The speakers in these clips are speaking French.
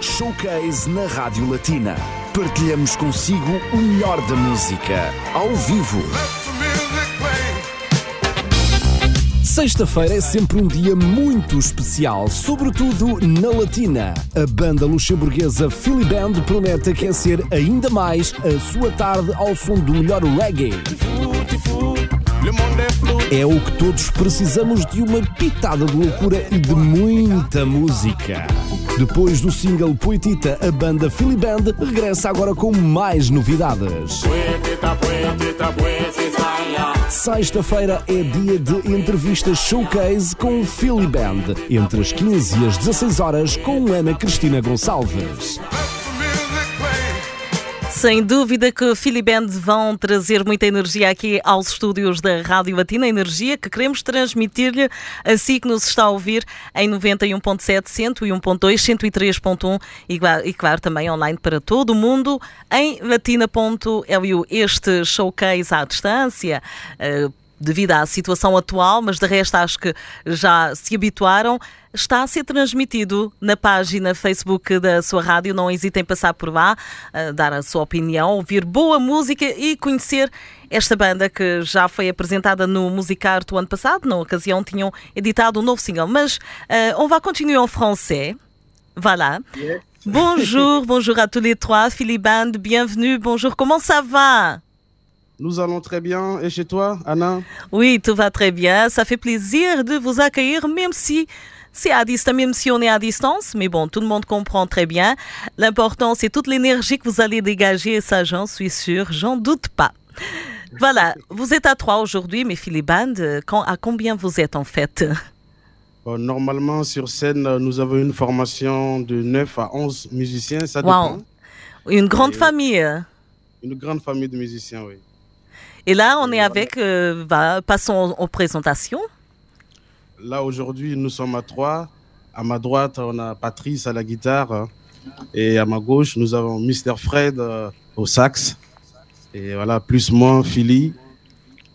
Showcase na Rádio Latina. Partilhamos consigo o melhor da música, ao vivo. Sexta-feira é sempre um dia muito especial, sobretudo na Latina. A banda luxemburguesa Philly Band promete aquecer ainda mais a sua tarde ao som do melhor reggae. É o que todos precisamos de uma pitada de loucura e de muita música. Depois do single Poetita, a banda Philly Band regressa agora com mais novidades. Sexta-feira é dia de entrevistas showcase com o Philly Band, entre as 15 e as 16 horas com Ana Cristina Gonçalves. Sem dúvida que Philly Band vão trazer muita energia aqui aos estúdios da Rádio Latina, energia que queremos transmitir-lhe assim que nos está a ouvir em 91.7, 101.2, 103.1 e, e claro também online para todo o mundo em latina.lu. Este showcase à distância uh, devido à situação atual, mas de resto acho que já se habituaram. Está a ser transmitido na página Facebook da sua rádio. Não hesitem em passar por lá, dar a sua opinião, ouvir boa música e conhecer esta banda que já foi apresentada no Musicart o ano passado. Na ocasião tinham editado um novo single. Mas uh, on va continuer en français. Voilà. Yes. Bonjour, bonjour à tous les trois. Philippe Band, bienvenue. Bonjour, comment ça va? Nous allons très bien. Et chez toi, Anna? Oui, tout va très bien. Ça fait plaisir de vous accueillir, même si c'est à distance, même si on est à distance. Mais bon, tout le monde comprend très bien. L'important, c'est toute l'énergie que vous allez dégager. Et ça, j'en suis sûre, j'en doute pas. Voilà, vous êtes à trois aujourd'hui, mais Philippe Band, à combien vous êtes en fait? Bon, Normalement, sur scène, nous avons une formation de 9 à 11 musiciens. Ça dépend. Une grande Et famille. Une grande famille de musiciens, oui. Et là, on est avec, euh, bah, passons aux présentations. Là, aujourd'hui, nous sommes à trois. À ma droite, on a Patrice à la guitare. Et à ma gauche, nous avons Mr. Fred euh, au sax. Et voilà, plus moi, Philly.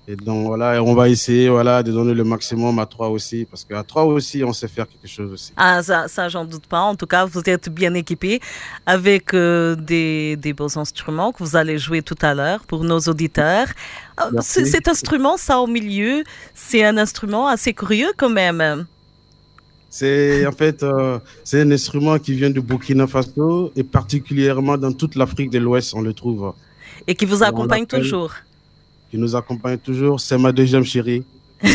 Et donc voilà, on va essayer voilà, de donner le maximum à trois aussi, parce qu'à trois aussi, on sait faire quelque chose aussi. Ah, ça, ça j'en doute pas. En tout cas, vous êtes bien équipé avec euh, des, des, beaux instruments que vous allez jouer tout à l'heure pour nos auditeurs. Euh, cet instrument, ça au milieu, c'est un instrument assez curieux quand même. C'est en fait euh, c'est un instrument qui vient du Burkina Faso et particulièrement dans toute l'Afrique de l'Ouest, on le trouve. Et qui vous accompagne toujours qui nous accompagne toujours. C'est ma deuxième chérie.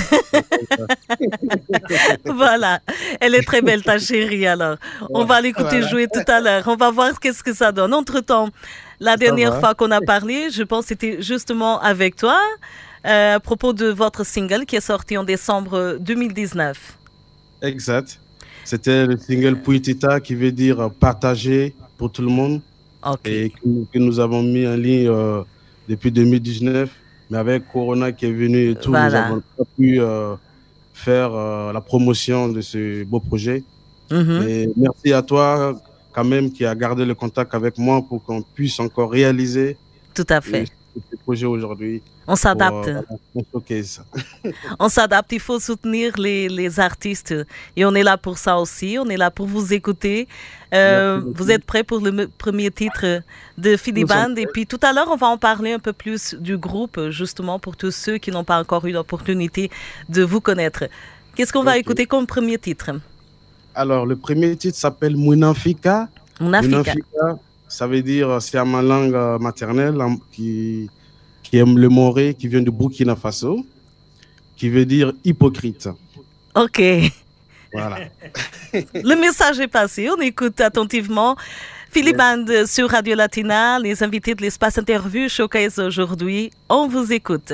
voilà, elle est très belle ta chérie alors. On va l'écouter jouer tout à l'heure. On va voir qu'est-ce que ça donne. Entre-temps, la dernière fois qu'on a parlé, je pense c'était justement avec toi euh, à propos de votre single qui est sorti en décembre 2019. Exact. C'était le single Puitita qui veut dire partager pour tout le monde et que, nous avons mis en ligne euh, depuis 2019 mais avec Corona qui est venu et tout, nous n'avons pas pu euh, faire euh, la promotion de ce beau projet. Mhm. Et merci à toi quand même qui a gardé le contact avec moi pour qu'on puisse encore réaliser Tout à fait. Aujourd'hui. On s'adapte. Euh, on s'adapte, il faut soutenir les, les, artistes. Et on est là pour ça aussi, on est là pour vous écouter. Euh, vous êtes prêts pour le premier titre de Philly Band? Et puis tout à l'heure, on va en parler un peu plus du groupe, justement, pour tous ceux qui n'ont pas encore eu l'opportunité de vous connaître. Qu'est-ce qu'on va écouter comme premier titre? Alors, le premier titre s'appelle Munafika. Munafika. Ça veut dire, c'est à ma langue maternelle qui qui aime le moré, qui vient de Burkina Faso, qui veut dire hypocrite. Ok. Voilà. le message est passé. On écoute attentivement. Philippe Band sur Radio Latina, les invités de l'espace interview showcase aujourd'hui. On vous écoute.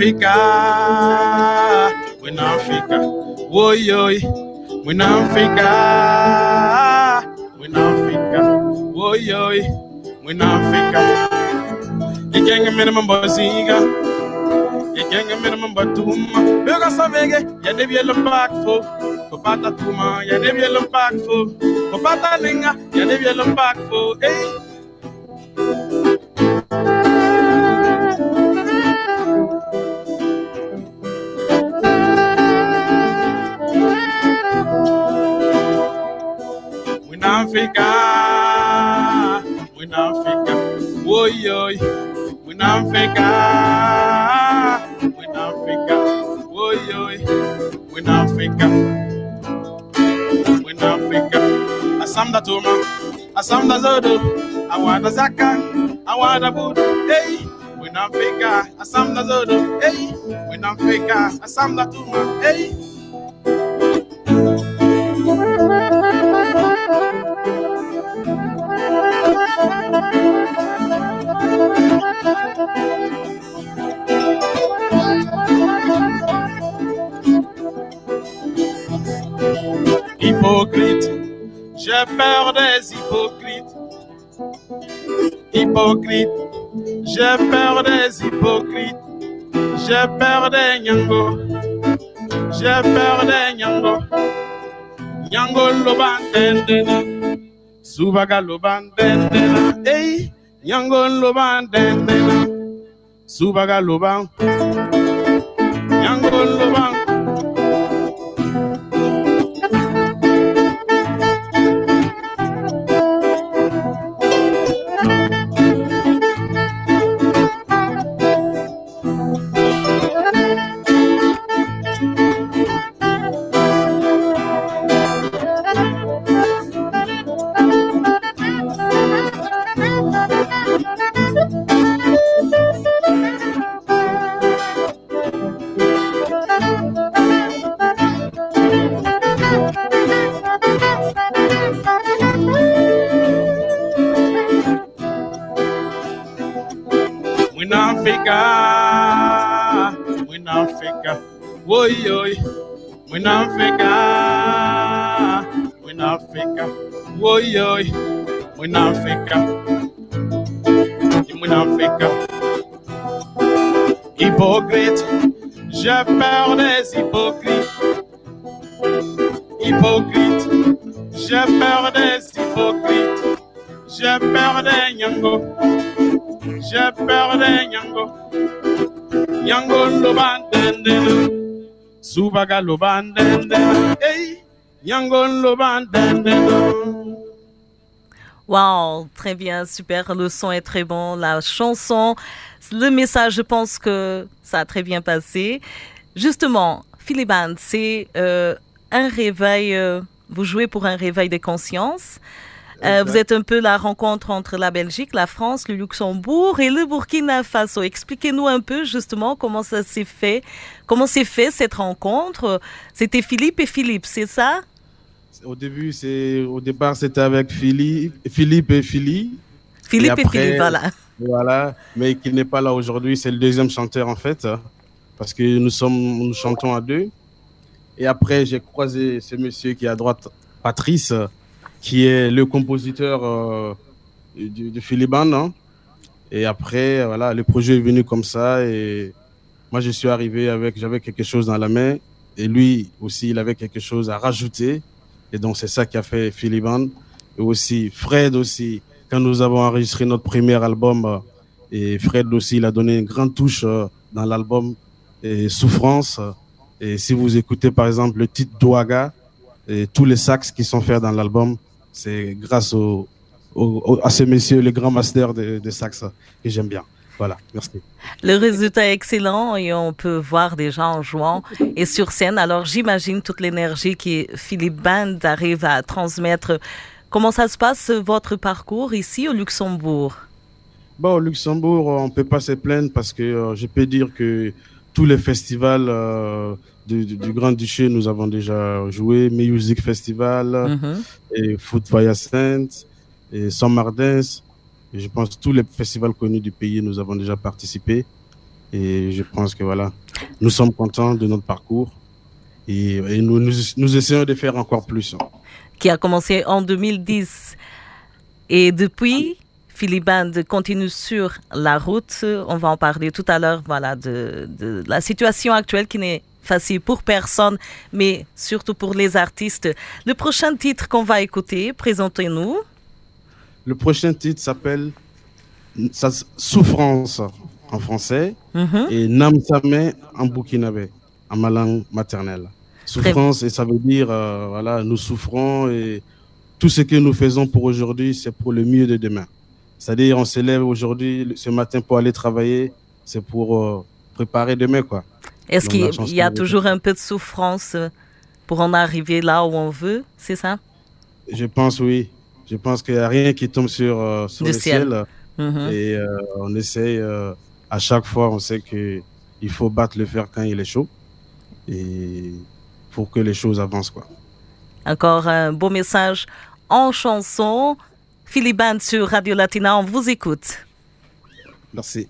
Africa, when Africa, oh yo, when Africa, when Africa, oh yo, when Africa. You can't get minimum bazinga, you can't get minimum batuma. Because I'm making, yeah, they be a look back for. Kopata tuma, yeah, they be a look back for. Kopata linga, yeah, they be a look back ficar, fui não ficar, oi, oi, fui não ficar, fui não ficar, oi, oi, fui não ficar, fui não ficar, asam da da zodo, awada zaka, awada budo, Hey, fui não ficar, assam da zodo, ei, fui não ficar, assam da turma. J'ai peur des hypocrites. Hypocrite, j'ai peur des hypocrites. J'ai peur des nyango. J'ai peur des nyango. Nyango lobandendena. Subaga lobandendena. Hey, nyango lobandendena. Subaga loban. Nyango loban. J'ai peur des hypocrites. J'ai peur des nyango. J'ai peur des nyango. Nyango lobandendena. Subaga lobandendena. Hey, nyango lobandendena. Wow, très bien, super. Le son est très bon. La chanson, le message, je pense que ça a très bien passé. Justement, Philiband, c'est euh, un réveil. Euh, vous jouez pour un réveil de conscience. Euh, vous êtes un peu la rencontre entre la Belgique, la France, le Luxembourg et le Burkina Faso. Expliquez-nous un peu justement comment ça s'est fait, comment s'est fait cette rencontre. C'était Philippe et Philippe, c'est ça? Au début, c'est au départ c'était avec Philippe, Philippe et Philippe. Philippe et, après, et Philippe, voilà. Voilà, mais qui n'est pas là aujourd'hui, c'est le deuxième chanteur en fait, parce que nous sommes, nous chantons à deux. Et après, j'ai croisé ce monsieur qui est à droite, Patrice qui est le compositeur euh, de, de. Hein. Et après, voilà, le projet est venu comme ça. Et moi, je suis arrivé avec, j'avais quelque chose dans la main. Et lui aussi, il avait quelque chose à rajouter. Et donc, c'est ça qui a fait Philiban. Et aussi, Fred aussi, quand nous avons enregistré notre premier album, et Fred aussi, il a donné une grande touche dans l'album et Souffrance. Et si vous écoutez, par exemple, le titre Douaga, et tous les sax qui sont faits dans l'album, c'est grâce au, au, à ce monsieur, le grand master de, de sax, que j'aime bien. Voilà, merci. Le résultat est excellent et on peut voir déjà en jouant et sur scène. Alors j'imagine toute l'énergie que Philippe Band arrive à transmettre. Comment ça se passe votre parcours ici au Luxembourg? Bon, au Luxembourg, on ne peut pas se plaindre parce que euh, je peux dire que tous les festivals euh, du, du, du, Grand-Duché, nous avons déjà joué. Music Festival, mm -hmm. et Foot Saint, et San Mardins. Et je pense tous les festivals connus du pays, nous avons déjà participé. Et je pense que voilà, nous sommes contents de notre parcours. et, nous, nous, essayons de faire encore plus. Qui a commencé en 2010. Et depuis, Philiband continue sur la route. On va en parler tout à l'heure voilà, de, de, la situation actuelle qui n'est facile pour personne, mais surtout pour les artistes. Le prochain titre qu'on va écouter, présentez-nous. Le prochain titre s'appelle Souffrance en français mhm. et Namsame en burkinabé, en ma langue maternelle. Souffrance, et ça veut dire, euh, voilà, nous souffrons et tout ce que nous faisons pour aujourd'hui, c'est pour le mieux de demain. C'est-à-dire, on se lève aujourd'hui, ce matin pour aller travailler, c'est pour euh, préparer demain, quoi. Est-ce qu'il y a toujours un peu de souffrance euh, pour en arriver là où on veut, c'est ça? Je pense, oui. Je pense qu'il n'y a rien qui tombe sur, euh, le ciel. Mhm. Et euh, on essaye, à chaque fois, on sait qu'il faut battre le fer quand il est chaud. Et pour que les choses avancent, quoi. Encore un beau message en chanson. Philippe sur Radio Latina, on vous écoute. Merci.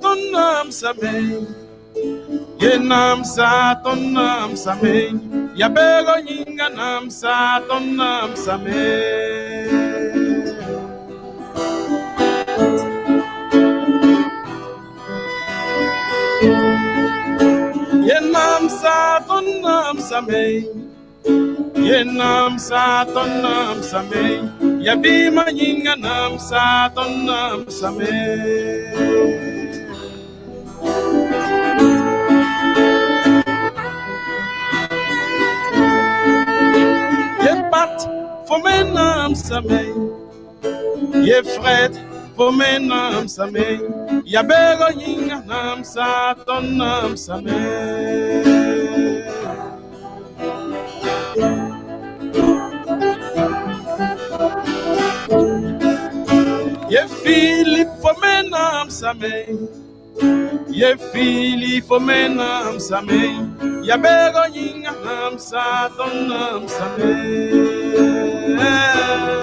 ton âme s'amène. Yenam sa ton âme s'amène. Yabero yinganam sa ton sa s'amène. Yenam sa ton sa s'amène. Yenam sa ton nam same Yabima yinga nam sa ton nam same fomena same, ye fred fomena Yinga yabego nyinga na msatona same. ye Philip for filip fomena same, ye Philip for men am same. fili fomena Yinga yabego nyinga na msatona same. Yeah.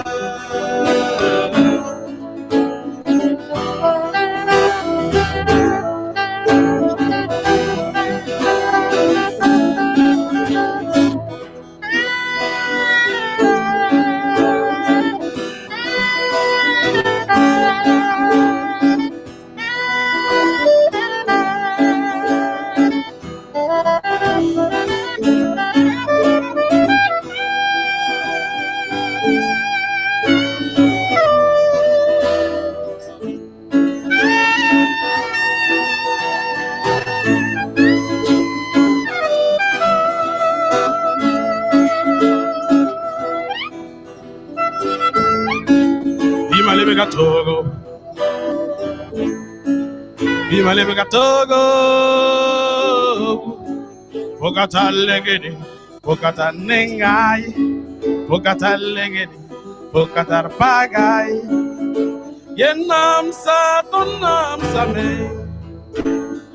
Vale bogatogo Bogata legedi Bogata nengai Bogata legedi Bogata pagai Yenam sa tonam same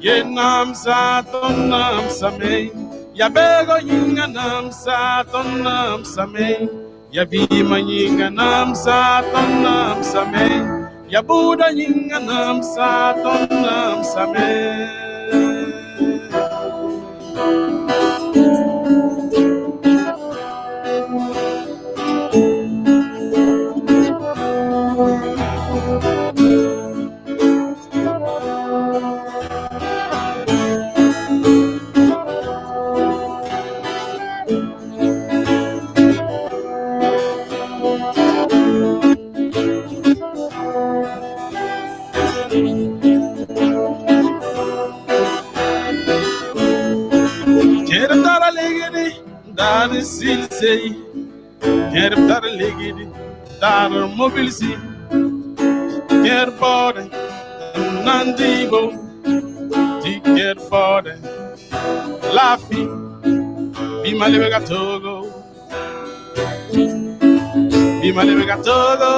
Yenam sa tonam same Yabego yinga nam sa tonam same Yavima yinga nam sa tonam same Yabuda yinga nam sa ton nam same. Quero Togo.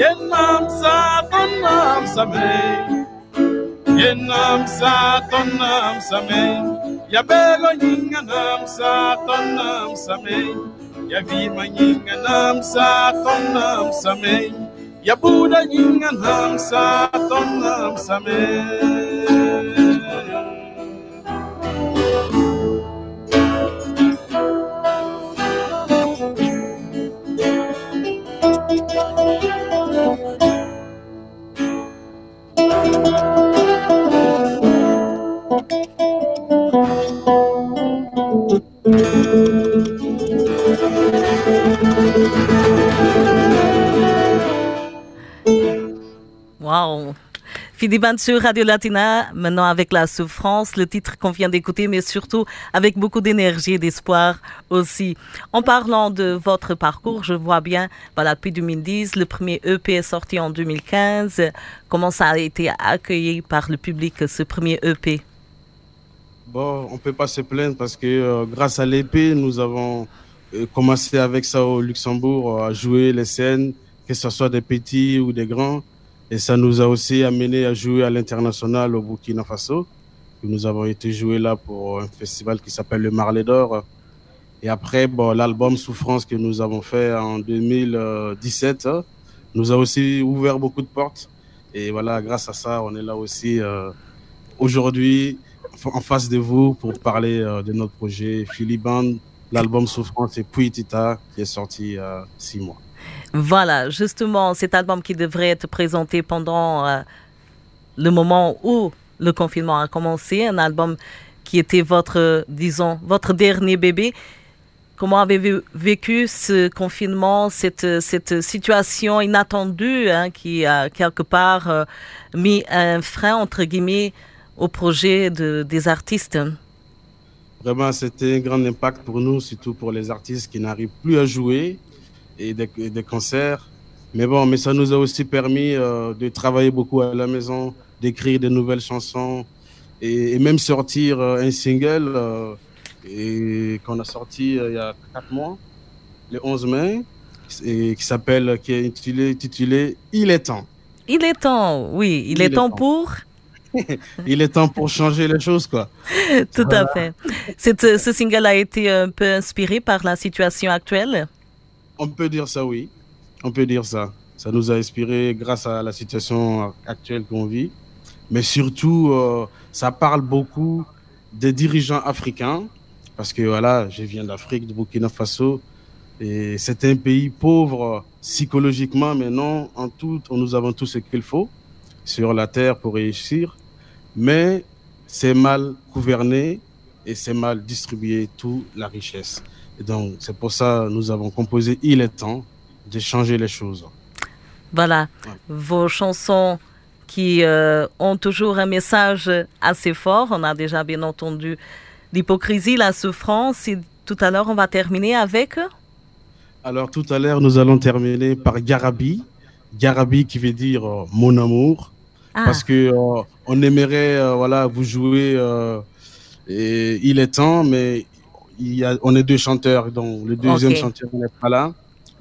Yenam Satanam Same Yenam Satanam Same sa Yinganam Satanam Same Yavima Yinganam sa Same Yabuda Yinganam Satanam Same Philippe sur Radio Latina, maintenant avec la souffrance, le titre qu'on vient d'écouter, mais surtout avec beaucoup d'énergie et d'espoir aussi. En parlant de votre parcours, je vois bien, voilà, depuis 2010, le premier EP est sorti en 2015. Comment ça a été accueilli par le public, ce premier EP? Bon, on ne peut pas se plaindre parce que euh, grâce à l'épée, nous avons euh, commencé avec ça au Luxembourg euh, à jouer les scènes, que ce soit des petits ou des grands. Et ça nous a aussi amené à jouer à l'international au Burkina Faso. Nous avons été jouer là pour un festival qui s'appelle le Marley d'Or. Et après, bon, l'album Souffrance que nous avons fait en 2017 nous a aussi ouvert beaucoup de portes. Et voilà, grâce à ça, on est là aussi euh, aujourd'hui en face de vous pour parler euh, de notre projet Philiband, l'album Souffrance et Puitita qui est sorti il y a six mois. Voilà, justement, cet album qui devrait être présenté pendant euh, le moment où le confinement a commencé, un album qui était votre, disons, votre dernier bébé. Comment avez-vous vécu ce confinement, cette, situation inattendue hein, qui a quelque part euh, mis un frein, entre guillemets, au projet de, des artistes? Vraiment, c'était un grand impact pour nous, surtout pour les artistes qui n'arrivent plus à jouer et des, et des, concerts. Mais bon, mais ça nous a aussi permis euh, de travailler beaucoup à la maison, d'écrire de nouvelles chansons et, et même sortir euh, un single euh, et qu'on a sorti il y a quatre mois, le 11 mai, et qui s'appelle, qui est intitulé, intitulé Il est temps. Il est temps, oui. Il, il est, est, temps, temps. pour il est temps pour changer les choses, quoi. Tout à fait. Cette, ce single a été un peu inspiré par la situation actuelle? On peut dire ça, oui. On peut dire ça. Ça nous a inspiré grâce à la situation actuelle qu'on vit. Mais surtout, euh, ça parle beaucoup des dirigeants africains. Parce que voilà, je viens d'Afrique, de Burkina Faso. Et c'est un pays pauvre psychologiquement, mais non, en tout, nous avons tout ce qu'il faut sur la terre pour réussir mais c'est mal gouverné et c'est mal distribué toute la richesse. Et donc, c'est pour ça que nous avons composé Il est temps de changer les choses. Voilà, ouais. vos chansons qui euh, ont toujours un message assez fort. On a déjà bien entendu l'hypocrisie, la souffrance. Et tout à l'heure, on va terminer avec? Alors, tout à l'heure, nous allons terminer par Garabi. Garabi qui veut dire euh, mon amour. Ah. Parce que euh, on aimerait voilà vous jouer et il est temps mais il y a on est deux chanteurs donc le deuxième okay. chanteur n'est pas là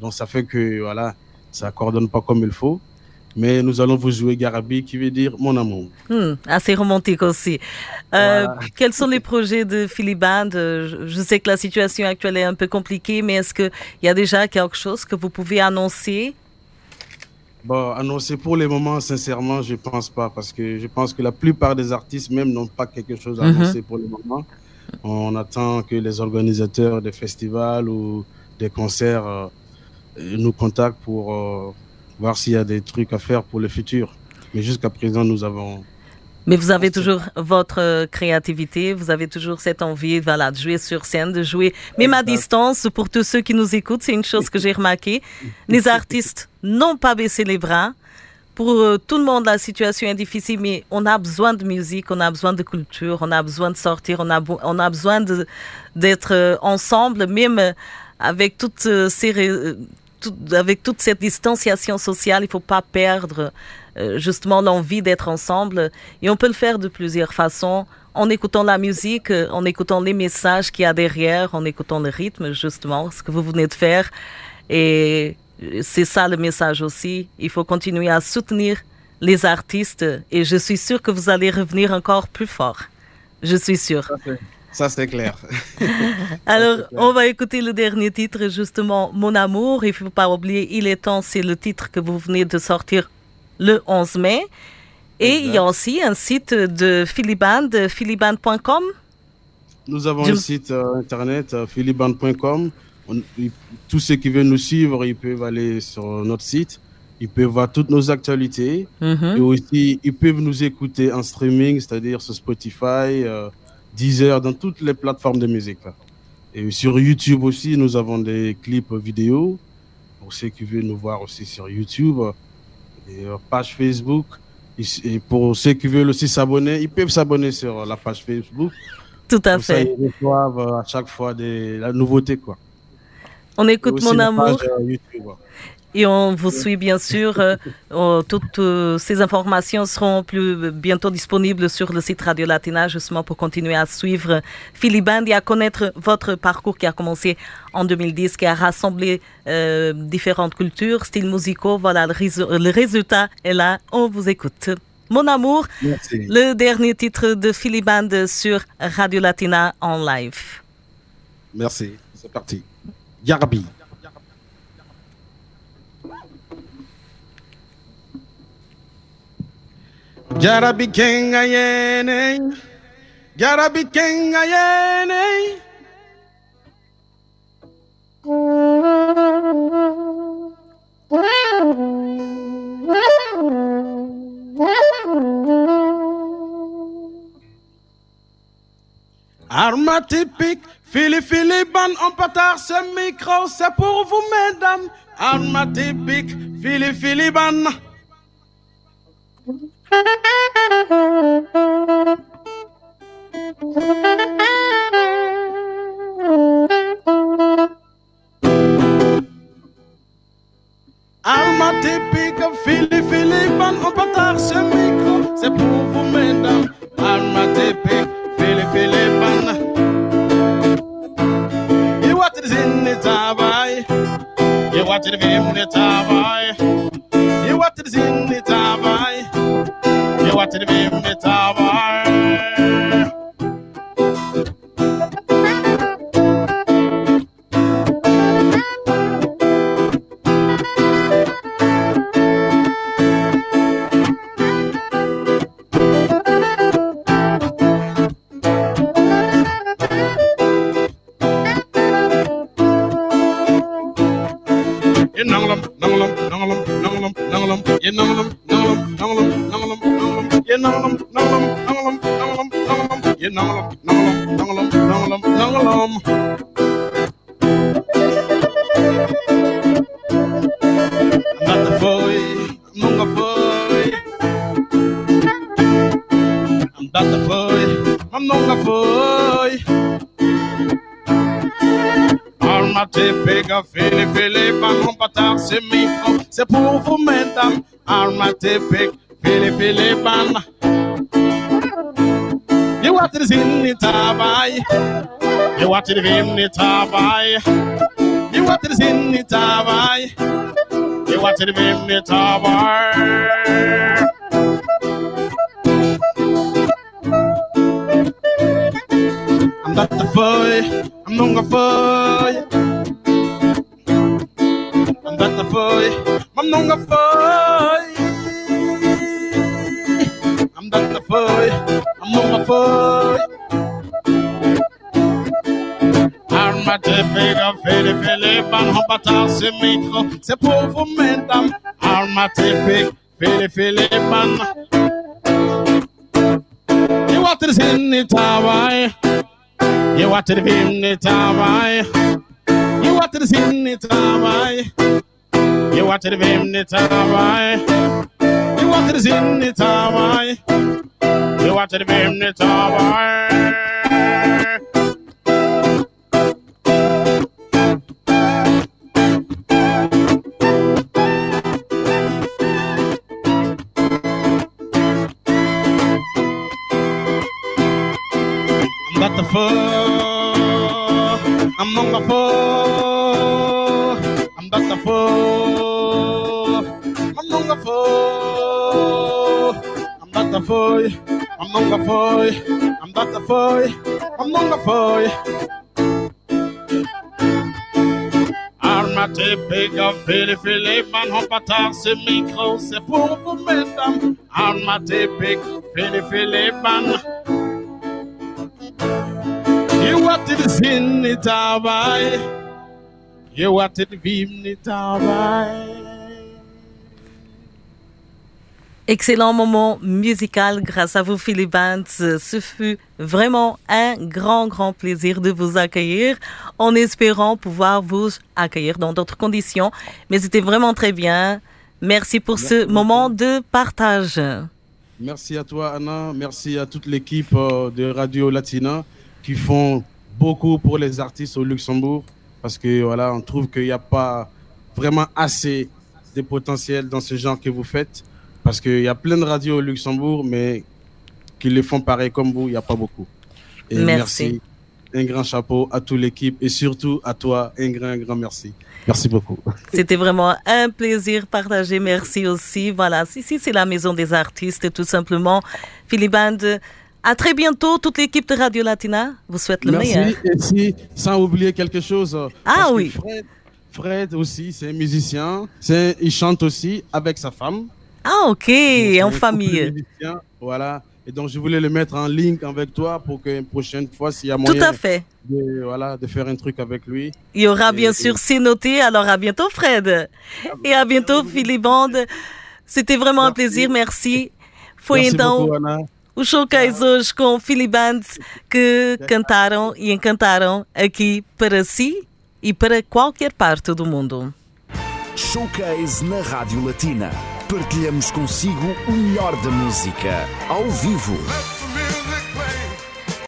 donc ça fait que voilà ça coordonne pas comme il faut mais nous allons vous jouer Garabi qui veut dire mon amour. Hmm, assez romantique aussi. Euh, voilà. Quels sont les projets de Philiband Je sais que la situation actuelle est un peu compliquée, mais est-ce qu'il y a déjà quelque chose que vous pouvez annoncer? Bon, annoncer pour le moment, sincèrement, je pense pas, parce que je pense que la plupart des artistes même n'ont pas quelque chose à annoncer mm -hmm. pour le moment. On attend que les organisateurs des festivals ou des concerts euh, nous contactent pour euh, voir s'il y a des trucs à faire pour le futur. Mais jusqu'à présent, nous avons mais vous avez toujours votre créativité, vous avez toujours cette envie voilà, de jouer sur scène, de jouer même à distance. Pour tous ceux qui nous écoutent, c'est une chose que j'ai remarqué. Les artistes n'ont pas baissé les bras. Pour euh, tout le monde, la situation est difficile, mais on a besoin de musique, on a besoin de culture, on a besoin de sortir, on a, on a besoin d'être euh, ensemble, même euh, avec toute cette distanciation sociale, il ne faut pas perdre justement l'envie d'être ensemble. Et on peut le faire de plusieurs façons, en écoutant la musique, en écoutant les messages qu'il y a derrière, en écoutant le rythme, justement, ce que vous venez de faire. Et c'est ça le message aussi. Il faut continuer à soutenir les artistes et je suis sûre que vous allez revenir encore plus fort. Je suis sûre. Ça, c'est clair. Alors, on va écouter le dernier titre, justement, Mon amour. Il ne faut pas oublier, Il est temps, c'est le titre que vous venez de sortir le 11 mai. Et il y a aussi un site de Philiband, philiband.com. Nous avons un site euh, internet, euh, philiband.com tous ceux qui veulent nous suivre, ils peuvent aller sur notre site. Ils peuvent voir toutes nos actualités. Mhm. Et aussi, ils peuvent nous écouter en streaming, c'est-à-dire sur Spotify, euh, Deezer, dans toutes les plateformes de musique. Et sur YouTube aussi, nous avons des clips vidéo. Pour ceux qui veulent nous voir aussi sur YouTube. Et euh, page Facebook. Et pour ceux qui veulent aussi s'abonner, ils peuvent s'abonner sur la page Facebook. Tout à fait. Ça, ils reçoivent euh, à chaque fois des, la nouveauté, quoi. On écoute Mon Amour. Euh, et on vous suit bien sûr. Euh, toutes euh, ces informations seront plus bientôt disponibles sur le site Radio Latina, justement pour continuer à suivre Philiband et à connaître votre parcours qui a commencé en 2010, qui a rassemblé différentes cultures, styles musicaux. Voilà, le, résultat est là. On vous écoute. Mon amour, le dernier titre de Philiband sur Radio Latina en live. Merci, c'est parti. Yarbi. Jarabi kenga yene Jarabi kenga yene Arma typique Philippe Philippe, on partage ce micro, c'est pour vous, mesdames. Arma typique, Philippe Philippe. Arma typique, Philippe Philippe, on partage ce micro, c'est pour vous, mesdames. Arma typique, You watch it in the tabai. You watch it in the tabai. You watch it in the. You watch it in the. nongalum, nongalum, nongalum, nongalum, não Nada foi, nunca foi. Nada foi, mas nunca foi. Alma te pega, fele, fele, pra não patar semifão. Se povo mentam, alma te pega, fele, fele, pra não tabai. You what to him ni tabai. You what to in ni tabai. You what to him ni tabai. I'm not the boy, I'm not the boy. I'm not the boy, I'm not the boy. I'm not the boy, I'm not the boy. Armatefega fere fele ban hopata se mikro se povo mentam Armatefeg fere fele ban Je water sin i tavai Je water vim i tavai Je water sin i tavai Je water vim i tavai Je water sin i tavai Je water vim i tavai foi, a nunca foi, a data foi, a nunca foi. Armatez, pégavez, les filets, manon, patard, ce micro, c'est pour vous, mesdames. Armatez, pégavez, les filets, manon. You what it is in it, I buy. You what it beam it, I buy. Excellent moment musical grâce à vous, Philippe Band. Ce fut vraiment un grand, grand plaisir de vous accueillir en espérant pouvoir vous accueillir dans d'autres conditions. Mais c'était vraiment très bien. Merci pour Merci ce beaucoup. moment de partage. Merci à toi, Anna. Merci à toute l'équipe euh, de Radio Latina qui font beaucoup pour les artistes au Luxembourg parce que voilà, on trouve qu'il n'y a pas vraiment assez de potentiel dans ce genre que vous faites parce qu'il y a plein de radios au Luxembourg, mais qui les font pareil comme vous, il n'y a pas beaucoup. Et Merci. Un grand chapeau à toute l'équipe et surtout à toi, un grand, grand merci. Merci beaucoup. C'était vraiment un plaisir partagé. Merci aussi. Voilà, ici c'est la maison des artistes, tout simplement. Philippe Band, à très bientôt. Toute l'équipe de Radio Latina vous souhaite le Merci. meilleur. Et si, sans oublier quelque chose. euh, Ah oui. Fred, Fred aussi, c'est un musicien. C'est, il chante aussi avec sa femme. Ah, ok, Donc, en un famille. Voilà. Et donc, je voulais le mettre en link avec toi pour qu'une prochaine fois, s'il y a Tout moyen à fait. de, voilà, de faire un truc avec lui. Il y aura bien Et- sûr c'est noté. Alors à bientôt Fred. Et à bientôt Philippe Band. C'était vraiment un Merci. plaisir. Merci. Foi Merci então beaucoup, os showcase hoje com Philip Band que cantaram e encantaram aqui para si e para qualquer parte do mundo. Showcase na Rádio Latina. Partilhamos consigo o melhor da música, ao vivo.